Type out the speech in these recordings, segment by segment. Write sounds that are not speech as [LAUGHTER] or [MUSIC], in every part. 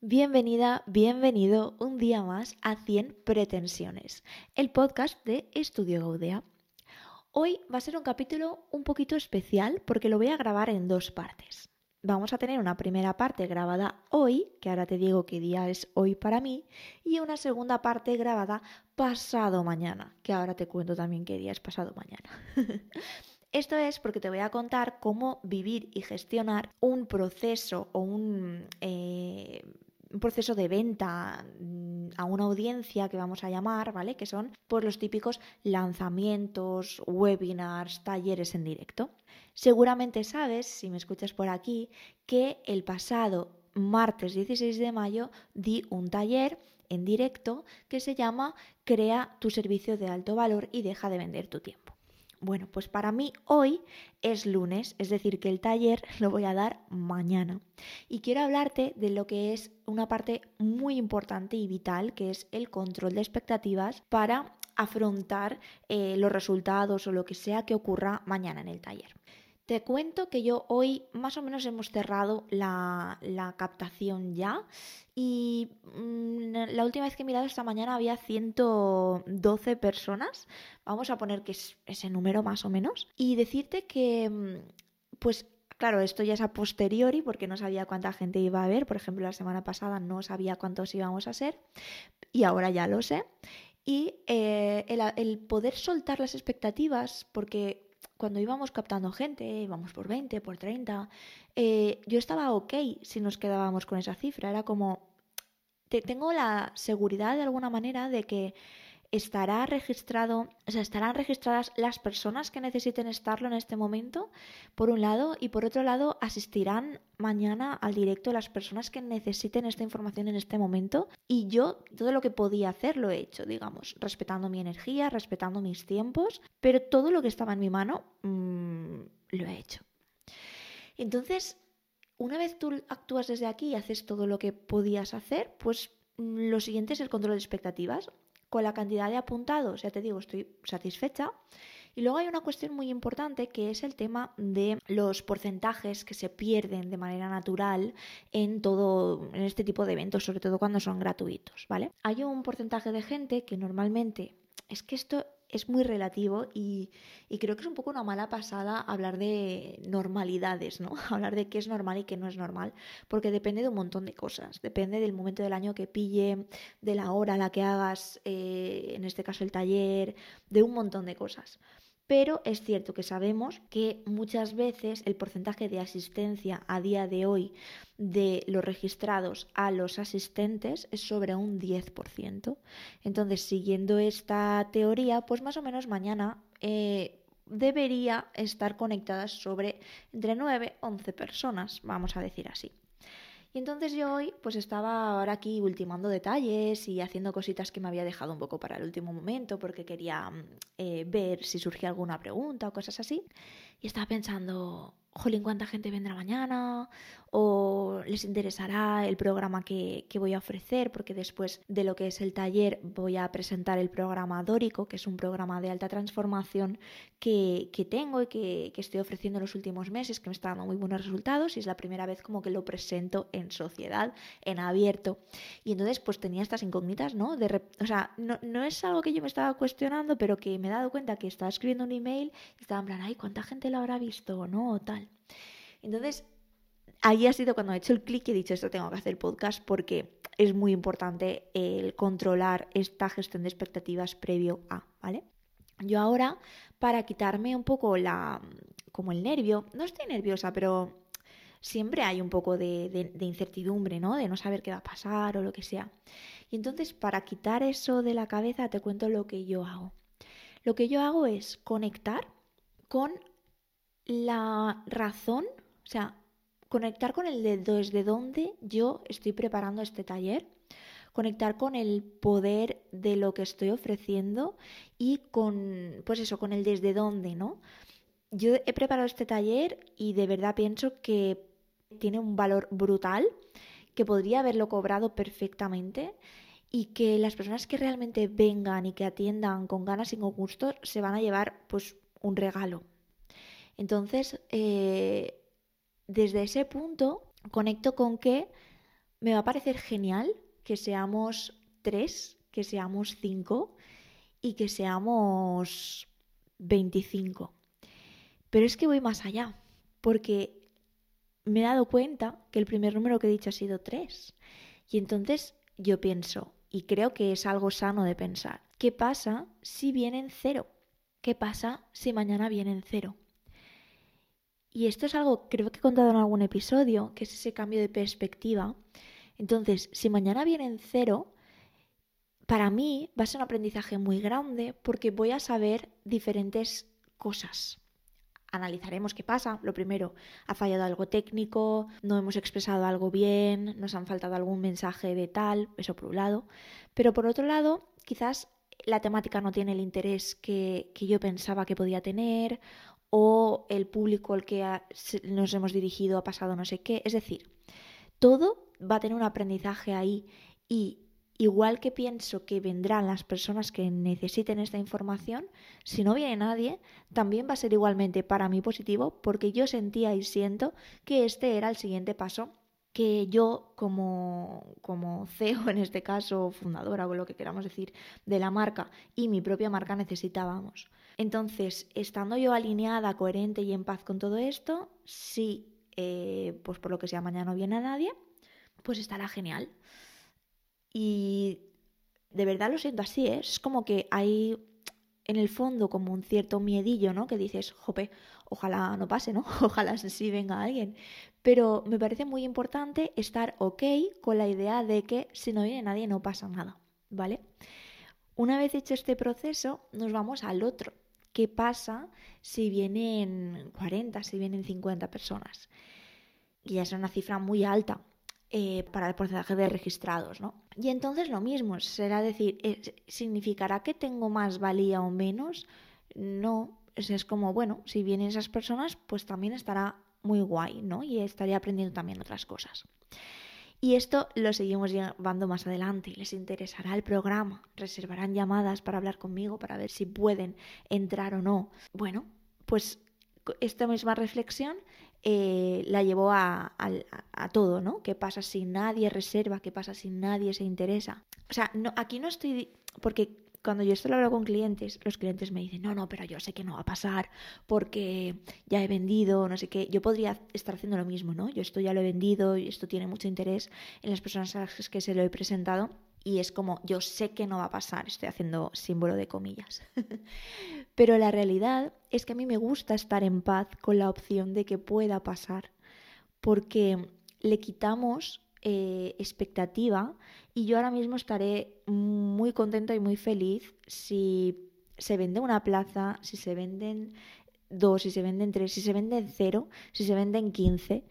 Bienvenida, bienvenido un día más a 100 pretensiones, el podcast de Estudio Gaudea. Hoy va a ser un capítulo un poquito especial porque lo voy a grabar en dos partes. Vamos a tener una primera parte grabada hoy, que ahora te digo qué día es hoy para mí, y una segunda parte grabada pasado mañana, que ahora te cuento también qué día es pasado mañana. [LAUGHS] Esto es porque te voy a contar cómo vivir y gestionar un proceso o un eh, un proceso de venta mm, a una audiencia que vamos a llamar, ¿vale? Que son pues, los típicos lanzamientos, webinars, talleres en directo. Seguramente sabes, si me escuchas por aquí, que el pasado martes 16 de mayo di un taller en directo que se llama Crea tu servicio de alto valor y deja de vender tu tiempo. Bueno, pues para mí hoy es lunes, es decir, que el taller [LAUGHS] lo voy a dar mañana. Y quiero hablarte de lo que es una parte muy importante y vital, que es el control de expectativas para afrontar eh, los resultados o lo que sea que ocurra mañana en el taller. Te cuento que yo hoy más o menos hemos cerrado la, captación ya y mm, la última vez que he mirado esta mañana había 112 personas, vamos a poner que es ese número más o menos, y decirte que mm, pues Claro, esto ya es a posteriori porque no sabía cuánta gente iba a haber. Por ejemplo, la semana pasada no sabía cuántos íbamos a ser y ahora ya lo sé. Y eh, el, el, poder soltar las expectativas, porque cuando íbamos captando gente, íbamos por 20, por 30, eh, yo estaba ok si nos quedábamos con esa cifra. Era como, te, tengo la seguridad de alguna manera de que estará registrado, o sea, estarán registradas las personas que necesiten estarlo en este momento, por un lado, y por otro lado, asistirán mañana al directo las personas que necesiten esta información en este momento. Y yo todo lo que podía hacer lo he hecho, digamos, respetando mi energía, respetando mis tiempos, pero todo lo que estaba en mi mano mm, lo he hecho. Entonces, una vez tú actúas desde aquí y haces todo lo que podías hacer, pues mm, lo siguiente es el control de expectativas con la cantidad de apuntados, ya te digo, estoy satisfecha. Y luego hay una cuestión muy importante que es el tema de los porcentajes que se pierden de manera natural en todo en este tipo de eventos, sobre todo cuando son gratuitos, ¿vale? Hay un porcentaje de gente que normalmente es que esto es muy relativo y, creo que es un poco una mala pasada hablar de normalidades, ¿no? [LAUGHS] hablar de qué es normal y qué no es normal, porque depende de un montón de cosas. Depende del momento del año que pille, de la hora a la que hagas, eh, en este caso el taller, de un montón de cosas pero es cierto que sabemos que muchas veces el porcentaje de asistencia a día de hoy de los registrados a los asistentes es sobre un 10%. Entonces, siguiendo esta teoría, pues más o menos mañana eh, debería estar conectadas sobre entre 9 y 11 personas, vamos a decir así. Y entonces yo hoy pues estaba ahora aquí ultimando detalles y haciendo cositas que me había dejado un poco para el último momento porque quería mm, eh, ver si surgía alguna pregunta o cosas así. Y estaba pensando, jolín, ¿cuánta gente vendrá mañana? ¿O les interesará el programa que, voy a ofrecer? Porque después de lo que es el taller voy a presentar el programa Dórico, que es un programa de alta transformación que, tengo y que, estoy ofreciendo en los últimos meses, que me está dando muy buenos resultados y es la primera vez como que lo presento en sociedad, en abierto. Y entonces pues tenía estas incógnitas, ¿no? De o sea, no, no es algo que yo me estaba cuestionando, pero que me he dado cuenta que estaba escribiendo un email y estaba en plan, ay, ¿cuánta gente lo habrá visto? ¿No? Tal. Entonces, ahí ha sido cuando he hecho el clic y he dicho esto tengo que hacer podcast porque es muy importante el controlar esta gestión de expectativas previo a, ¿vale? Yo ahora, para quitarme un poco la, como el nervio, no estoy nerviosa, pero siempre hay un poco de, de, incertidumbre, ¿no? De no saber qué va a pasar o lo que sea. Y entonces, para quitar eso de la cabeza, te cuento lo que yo hago. Lo que yo hago es conectar con la razón, o sea, conectar con el de desde dónde yo estoy preparando este taller, conectar con el poder de lo que estoy ofreciendo y con, pues eso, con el desde dónde, ¿no? Yo he preparado este taller y de verdad pienso que tiene un valor brutal, que podría haberlo cobrado perfectamente y que las personas que realmente vengan y que atiendan con ganas y con gusto se van a llevar pues un regalo, entonces, eh, desde ese punto, conecto con que me va a parecer genial que seamos tres, que seamos cinco y que seamos 25. Pero es que voy más allá, porque me he dado cuenta que el primer número que he dicho ha sido 3. Y entonces yo pienso, y creo que es algo sano de pensar, ¿qué pasa si viene en cero? ¿Qué pasa si mañana viene en cero? Y esto es algo, creo que he contado en algún episodio, que es ese cambio de perspectiva. Entonces, si mañana viene en cero, para mí va a ser un aprendizaje muy grande porque voy a saber diferentes cosas. Analizaremos qué pasa. Lo primero, ha fallado algo técnico, no hemos expresado algo bien, nos han faltado algún mensaje de tal, eso por un lado. Pero por otro lado, quizás la temática no tiene el interés que, yo pensaba que podía tener o el público al que nos hemos dirigido ha pasado no sé qué. Es decir, todo va a tener un aprendizaje ahí y igual que pienso que vendrán las personas que necesiten esta información, si no viene nadie, también va a ser igualmente para mí positivo porque yo sentía y siento que este era el siguiente paso que yo como, como CEO en este caso, fundadora o lo que queramos decir de la marca y mi propia marca necesitábamos. Entonces, estando yo alineada, coherente y en paz con todo esto, si eh, pues por lo que sea mañana no viene nadie, pues estará genial. Y de verdad lo siento así, ¿eh? es como que hay en el fondo como un cierto miedillo, ¿no? Que dices, jope, ojalá no pase, ¿no? [LAUGHS] Ojalá sí venga alguien. Pero me parece muy importante estar ok con la idea de que si no viene nadie no pasa nada, ¿vale? Una vez hecho este proceso, nos vamos al otro. ¿Qué pasa si vienen 40, si vienen 50 personas? Y ya es una cifra muy alta. Eh, para el porcentaje de registrados, ¿no? Y entonces lo mismo, será decir, eh, ¿significará que tengo más valía o menos? No, es como, bueno, si vienen esas personas, pues también estará muy guay, ¿no? Y estaré aprendiendo también otras cosas. Y esto lo seguimos llevando más adelante. Les interesará el programa, reservarán llamadas para hablar conmigo, para ver si pueden entrar o no. Bueno, pues esta misma reflexión eh, la llevó a, todo, ¿no? ¿Qué pasa si nadie reserva? ¿Qué pasa si nadie se interesa? O sea, no, aquí no estoy... Porque cuando yo esto lo hablo con clientes, los clientes me dicen, no, no, pero yo sé que no va a pasar porque ya he vendido, no sé qué. Yo podría estar haciendo lo mismo, ¿no? Yo esto ya lo he vendido y esto tiene mucho interés en las personas a las que se lo he presentado y es como, yo sé que no va a pasar, estoy haciendo símbolo de comillas. [LAUGHS] Pero la realidad es que a mí me gusta estar en paz con la opción de que pueda pasar, porque le quitamos eh, expectativa y yo ahora mismo estaré muy contenta y muy feliz si se vende una plaza, si se venden dos, si se venden tres, si se venden cero, si se venden quince.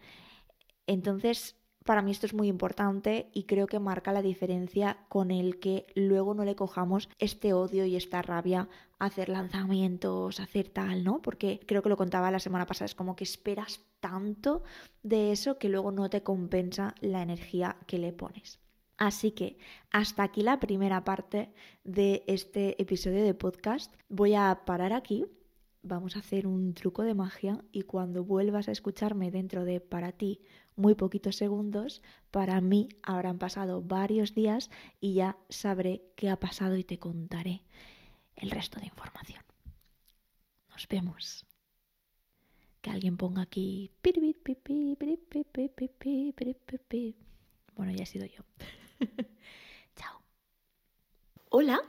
Entonces para mí esto es muy importante y creo que marca la diferencia con el que luego no le cojamos este odio y esta rabia a hacer lanzamientos, a hacer tal, ¿no? Porque creo que lo contaba la semana pasada, es como que esperas tanto de eso que luego no te compensa la energía que le pones. Así que hasta aquí la primera parte de este episodio de podcast. Voy a parar aquí vamos a hacer un truco de magia y cuando vuelvas a escucharme dentro de para ti muy poquitos segundos, para mí habrán pasado varios días y ya sabré qué ha pasado y te contaré el resto de información. Nos vemos. Que alguien ponga aquí. Bueno, ya he sido yo. [LAUGHS] Chao. Hola,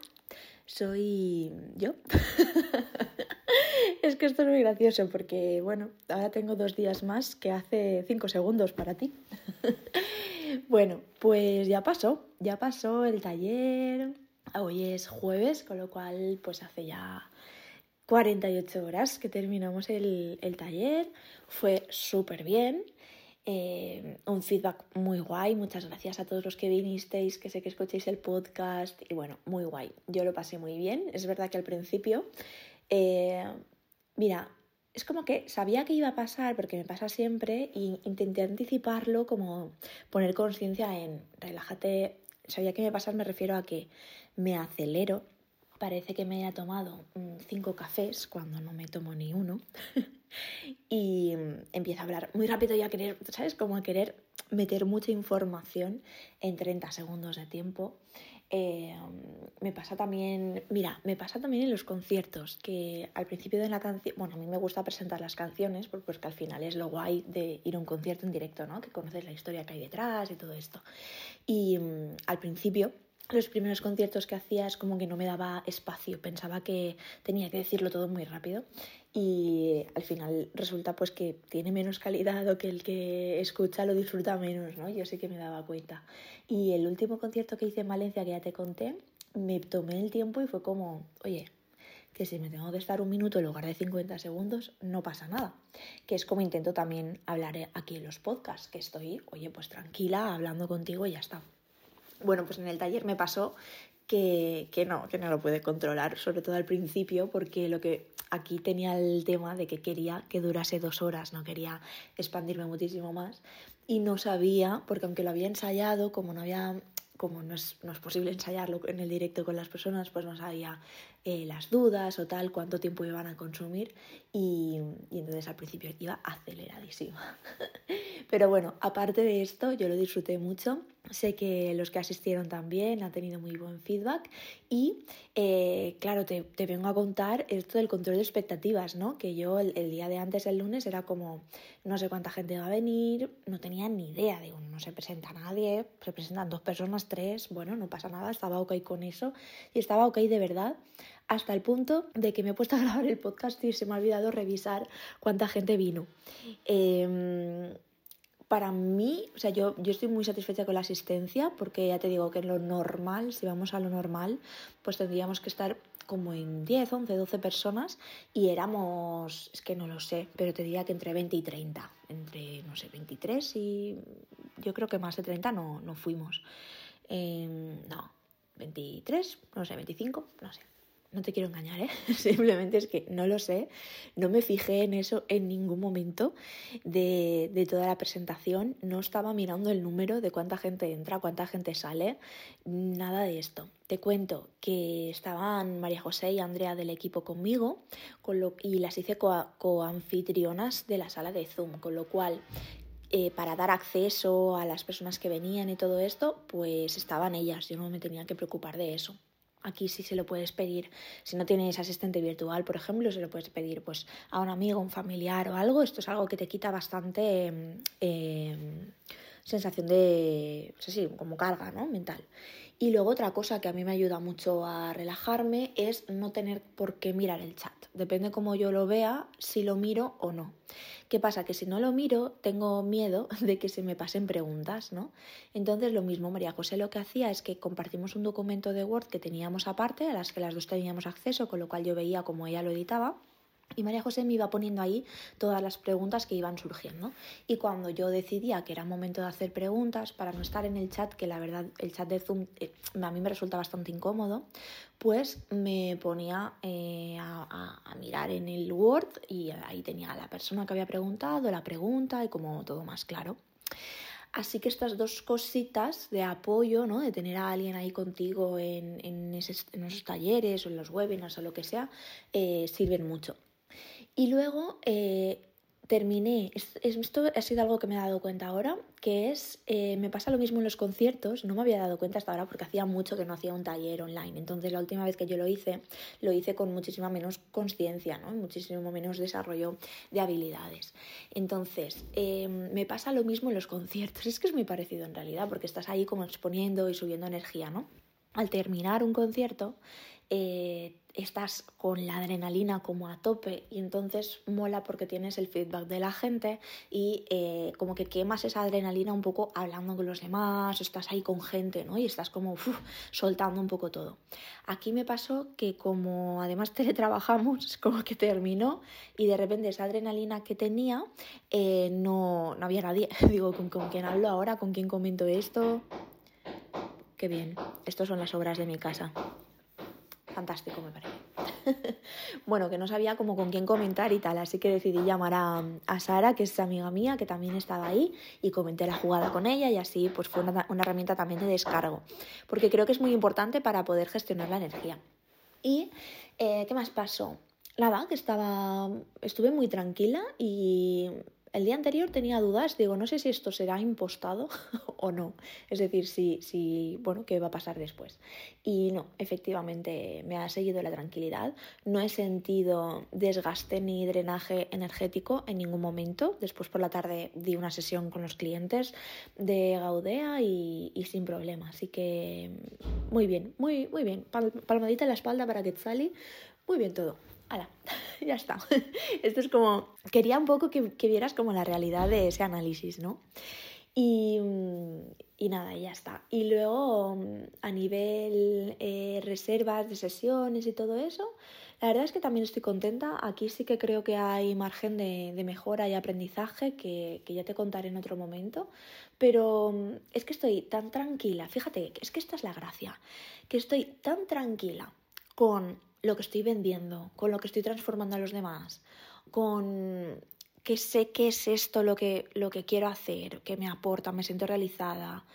soy yo. [LAUGHS] [LAUGHS] es que esto es muy gracioso porque, bueno, ahora tengo dos días más que hace cinco segundos para ti. [LAUGHS] bueno, pues ya pasó, ya pasó el taller. Hoy es jueves, con lo cual pues hace ya 48 horas que terminamos el, taller. Fue súper bien. Eh, un feedback muy guay. Muchas gracias a todos los que vinisteis, que sé que escuchéis el podcast. Y bueno, muy guay. Yo lo pasé muy bien. Es verdad que al principio eh, Mira, es como que sabía que iba a pasar, porque me pasa siempre, e intenté anticiparlo, como poner conciencia en relájate. Sabía que me pasar, me refiero a que me acelero. Parece que me haya tomado mm, cinco cafés cuando no me tomo ni uno. [LAUGHS] y mm, empiezo a hablar muy rápido y a querer, ¿sabes? Como a querer meter mucha información en 30 segundos de tiempo. Eh, me pasa también, mira, me pasa también en los conciertos, que al principio de la canción, bueno, a mí me gusta presentar las canciones, porque que al final es lo guay de ir a un concierto en directo, ¿no? Que conoces la historia que hay detrás y todo esto. Y mm, al principio los primeros conciertos que hacía es como que no me daba espacio, pensaba que tenía que decirlo todo muy rápido y al final resulta pues que tiene menos calidad o que el que escucha lo disfruta menos, ¿no? Yo sí que me daba cuenta. Y el último concierto que hice en Valencia, que ya te conté, me tomé el tiempo y fue como, oye, que si me tengo que estar un minuto en lugar de 50 segundos, no pasa nada. Que es como intento también hablar aquí en los podcasts, que estoy, oye, pues tranquila, hablando contigo y ya está. Bueno, pues en el taller me pasó que, que, no, que no lo puede controlar, sobre todo al principio, porque lo que aquí tenía el tema de que quería que durase dos horas, no quería expandirme muchísimo más. Y no sabía, porque aunque lo había ensayado, como no había como no es, no es, posible ensayarlo en el directo con las personas, pues no sabía eh, las dudas o tal, cuánto tiempo iban a consumir y, y entonces al principio iba aceleradísima. [LAUGHS] Pero bueno, aparte de esto, yo lo disfruté mucho. Sé que los que asistieron también han tenido muy buen feedback y eh, claro, te, te, vengo a contar esto del control de expectativas, ¿no? Que yo el, día de antes, el lunes, era como, no sé cuánta gente va a venir, no tenía ni idea, digo, no se presenta nadie, se presentan dos personas, tres, bueno, no pasa nada, estaba ok con eso y estaba ok de verdad hasta el punto de que me he puesto a [LAUGHS] grabar el podcast y se me ha olvidado revisar cuánta gente vino. Eh, para mí, o sea, yo, yo estoy muy satisfecha con la asistencia porque ya te digo que en lo normal, si vamos a lo normal, pues tendríamos que estar como en 10, 11, 12 personas y éramos, es que no lo sé, pero te diría que entre 20 y 30, entre, no sé, 23 y yo creo que más de 30 no, no fuimos. Eh, no, 23, no sé, 25, no sé no te quiero engañar, ¿eh? [LAUGHS] simplemente es que no lo sé, no me fijé en eso en ningún momento de, de, toda la presentación, no estaba mirando el número de cuánta gente entra, cuánta gente sale, nada de esto. Te cuento que estaban María José y Andrea del equipo conmigo con lo, y las hice coanfitrionas de la sala de Zoom, con lo cual eh, para dar acceso a las personas que venían y todo esto, pues estaban ellas, yo no me tenía que preocupar de eso. Aquí sí se lo puedes pedir, si no tienes asistente virtual, por ejemplo, se lo puedes pedir pues, a un amigo, un familiar o algo. Esto es algo que te quita bastante eh, sensación de, no sé si, como carga ¿no? mental. Y luego otra cosa que a mí me ayuda mucho a relajarme es no tener por qué mirar el chat. Depende cómo yo lo vea, si lo miro o no. ¿Qué pasa? Que si no lo miro, tengo miedo [LAUGHS] de que se me pasen preguntas, ¿no? Entonces lo mismo, María José lo que hacía es que compartimos un documento de Word que teníamos aparte, a las que las dos teníamos acceso, con lo cual yo veía cómo ella lo editaba y María José me iba poniendo ahí todas las preguntas que iban surgiendo. Y cuando yo decidía que era momento de hacer preguntas, para no estar en el chat, que la verdad el chat de Zoom eh, a mí me resulta bastante incómodo, pues me ponía eh, a, mirar en el Word y ahí tenía a la persona que había preguntado, la pregunta y como todo más claro. Así que estas dos cositas de apoyo, ¿no? de tener a alguien ahí contigo en, en esos talleres o en los webinars o lo que sea, eh, sirven mucho. Y luego eh, terminé, esto ha sido algo que me he dado cuenta ahora, que es, eh, me pasa lo mismo en los conciertos, no me había dado cuenta hasta ahora porque hacía mucho que no hacía un taller online, entonces la última vez que yo lo hice, lo hice con muchísima menos conciencia, ¿no? muchísimo menos desarrollo de habilidades. Entonces, eh, me pasa lo mismo en los conciertos, es que es muy parecido en realidad, porque estás ahí como exponiendo y subiendo energía, ¿no? Al terminar un concierto, eh, estás con la adrenalina como a tope y entonces mola porque tienes el feedback de la gente y eh, como que quemas esa adrenalina un poco hablando con los demás, estás ahí con gente, ¿no? Y estás como soltando un poco todo. Aquí me pasó que como además [LAUGHS] teletrabajamos, como que terminó y de repente esa adrenalina que tenía eh, no, no había nadie. [LAUGHS] Digo, ¿con, ¿con quién hablo ahora? ¿Con quién comento esto? Qué bien, estas son las obras de mi casa fantástico, me parece. [LAUGHS] bueno, que no sabía cómo con quién comentar y tal, así que decidí llamar a, a, Sara, que es amiga mía, que también estaba ahí, y comenté la jugada con ella y así pues fue una, una herramienta también de descargo, porque creo que es muy importante para poder gestionar la energía. ¿Y eh, qué más pasó? Nada, que estaba, estuve muy tranquila y el día anterior tenía dudas, digo, no sé si esto será impostado [LAUGHS] o no. Es decir, si, si, bueno, qué va a pasar después. Y no, efectivamente me ha seguido la tranquilidad. No he sentido desgaste ni drenaje energético en ningún momento. Después por la tarde di una sesión con los clientes de Gaudea y, sin problema. Así que muy bien, muy, muy bien. Palmadita en la espalda para que sali. Muy bien todo. ¡Hala! [LAUGHS] ya está. [LAUGHS] Esto es como... Quería un poco que, vieras como la realidad de ese análisis, ¿no? Y, y, nada, ya está. Y luego, a nivel eh, reservas de sesiones y todo eso, la verdad es que también estoy contenta. Aquí sí que creo que hay margen de, de mejora y aprendizaje que, que, ya te contaré en otro momento. Pero es que estoy tan tranquila. Fíjate, es que esta es la gracia. Que estoy tan tranquila con lo que estoy vendiendo, con lo que estoy transformando a los demás, con que sé qué es esto lo que, lo que quiero hacer, que me aporta, me siento realizada,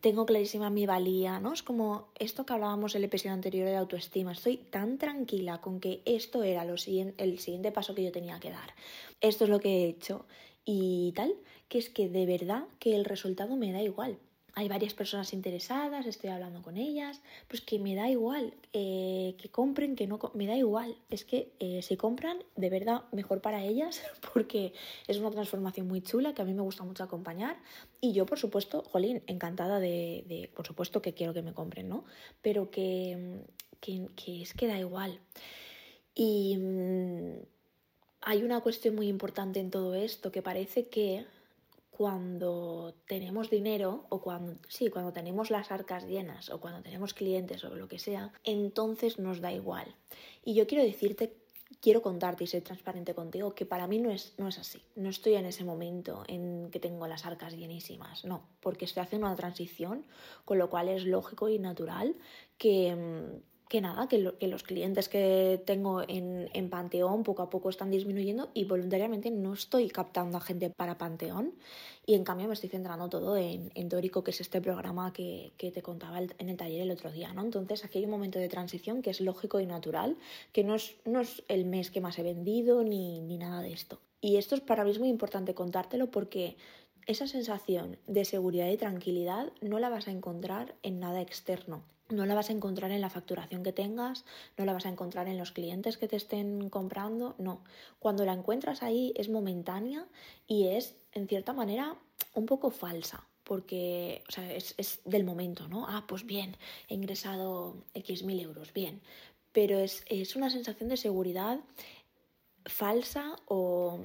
tengo clarísima mi valía, ¿no? Es como esto que hablábamos el episodio anterior de autoestima. Estoy tan tranquila con que esto era lo siguiente, el siguiente paso que yo tenía que dar. Esto es lo que he hecho y tal, que es que de verdad que el resultado me da igual hay varias personas interesadas, estoy hablando con ellas, pues que me da igual, eh, que compren, que no, me da igual. Es que eh, si compran, de verdad, mejor para ellas, [LAUGHS] porque es una transformación muy chula que a mí me gusta mucho acompañar. Y yo, por supuesto, jolín, encantada de, por supuesto que quiero que me compren, ¿no? Pero que, que, que es que da igual. Y mm, hay una cuestión muy importante en todo esto, que parece que cuando tenemos dinero o cuando sí, cuando tenemos las arcas llenas o cuando tenemos clientes o lo que sea, entonces nos da igual. Y yo quiero decirte, quiero contarte y ser transparente contigo que para mí no es, no es así. No estoy en ese momento en que tengo las arcas llenísimas, no, porque estoy haciendo una transición, con lo cual es lógico y natural que mm, que nada, que, los clientes que tengo en, en, Panteón poco a poco están disminuyendo y voluntariamente no estoy captando a gente para Panteón y en cambio me estoy centrando todo en, en Dórico, que es este programa que, que te contaba en el taller el otro día, ¿no? Entonces aquí hay un momento de transición que es lógico y natural, que no es, no es el mes que más he vendido ni, ni nada de esto. Y esto es para mí muy importante contártelo porque esa sensación de seguridad y tranquilidad no la vas a encontrar en nada externo. No la vas a encontrar en la facturación que tengas, no la vas a encontrar en los clientes que te estén comprando, no. Cuando la encuentras ahí es momentánea y es, en cierta manera, un poco falsa, porque o sea, es, es, del momento, ¿no? Ah, pues bien, he ingresado X mil euros, bien. Pero es, es una sensación de seguridad falsa o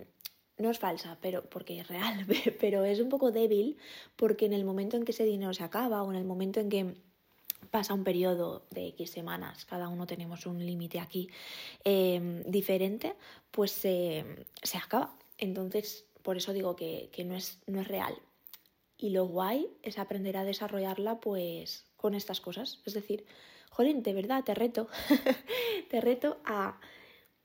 no es falsa, pero porque es real, [LAUGHS] pero es un poco débil porque en el momento en que ese dinero se acaba o en el momento en que pasa un periodo de X semanas, cada uno tenemos un límite aquí em, diferente, pues se acaba. Entonces, por eso digo que, no, es, no es real. Y lo guay es aprender a desarrollarla pues con estas cosas. Es decir, jolín, de verdad, te reto, [LAUGHS] te reto a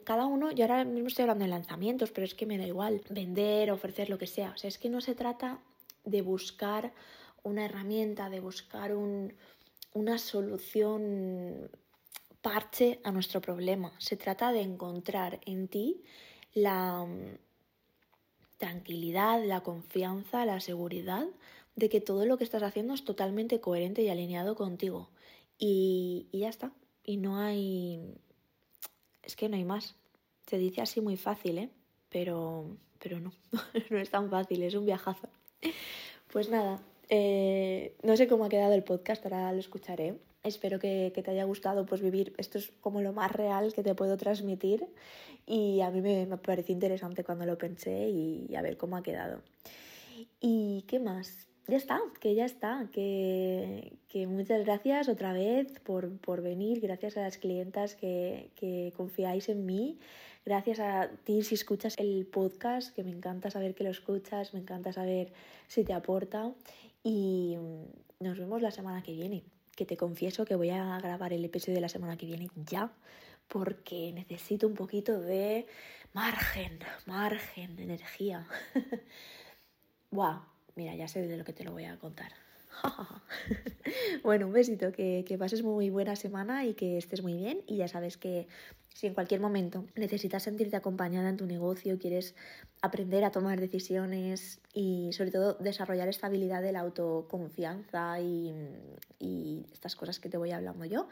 cada uno, yo ahora mismo estoy hablando de lanzamientos, pero es que me da igual vender, ofrecer lo que sea. O sea, es que no se trata de buscar una herramienta, de buscar un, una solución parche a nuestro problema. Se trata de encontrar en ti la mm, tranquilidad, la confianza, la seguridad de que todo lo que estás haciendo es totalmente coherente y alineado contigo. Y, y ya está. Y no hay... Es que no hay más. Se dice así muy fácil, ¿eh? Pero, pero no, [LAUGHS] no es tan fácil, es un viajazo. Pues nada, eh, no sé cómo ha quedado el podcast, ahora lo escucharé. Espero que, te haya gustado pues vivir, esto es como lo más real que te puedo transmitir y a mí me, me pareció interesante cuando lo pensé y a ver cómo ha quedado. ¿Y qué más? Ya está, que ya está, que, que muchas gracias otra vez por, por, venir, gracias a las clientas que, que confiáis en mí, Gracias a ti si escuchas el podcast, que me encanta saber que lo escuchas, me encanta saber si te aporta y mm, nos vemos la semana que viene. Que te confieso que voy a grabar el episodio de la semana que viene ya, porque necesito un poquito de margen, margen, energía. [LAUGHS] Buah, mira, ya sé de lo que te lo voy a contar. [LAUGHS] bueno, un besito, que, que, pases muy buena semana y que estés muy bien. Y ya sabes que Si en cualquier momento necesitas sentirte acompañada en tu negocio, quieres aprender a tomar decisiones y sobre todo desarrollar esta habilidad de la autoconfianza y, y, estas cosas que te voy hablando yo,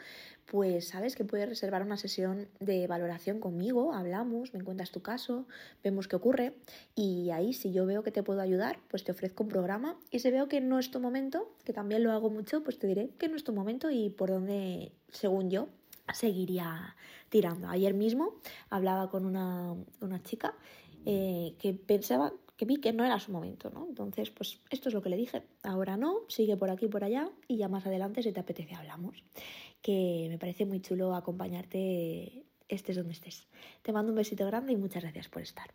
pues sabes que puedes reservar una sesión de valoración conmigo, hablamos, me cuentas tu caso, vemos qué ocurre y ahí si yo veo que te puedo ayudar, pues te ofrezco un programa y si veo que no es tu momento, que también lo hago mucho, pues te diré que no es tu momento y por dónde, según yo, seguiría tirando. Ayer mismo hablaba con una, chica eh, que pensaba que vi que no era su momento, ¿no? Entonces, pues esto es lo que le dije. Ahora no, sigue por aquí, por allá y ya más adelante, si te apetece, hablamos. Que me parece muy chulo acompañarte, estés donde estés. Te mando un besito grande y muchas gracias por estar.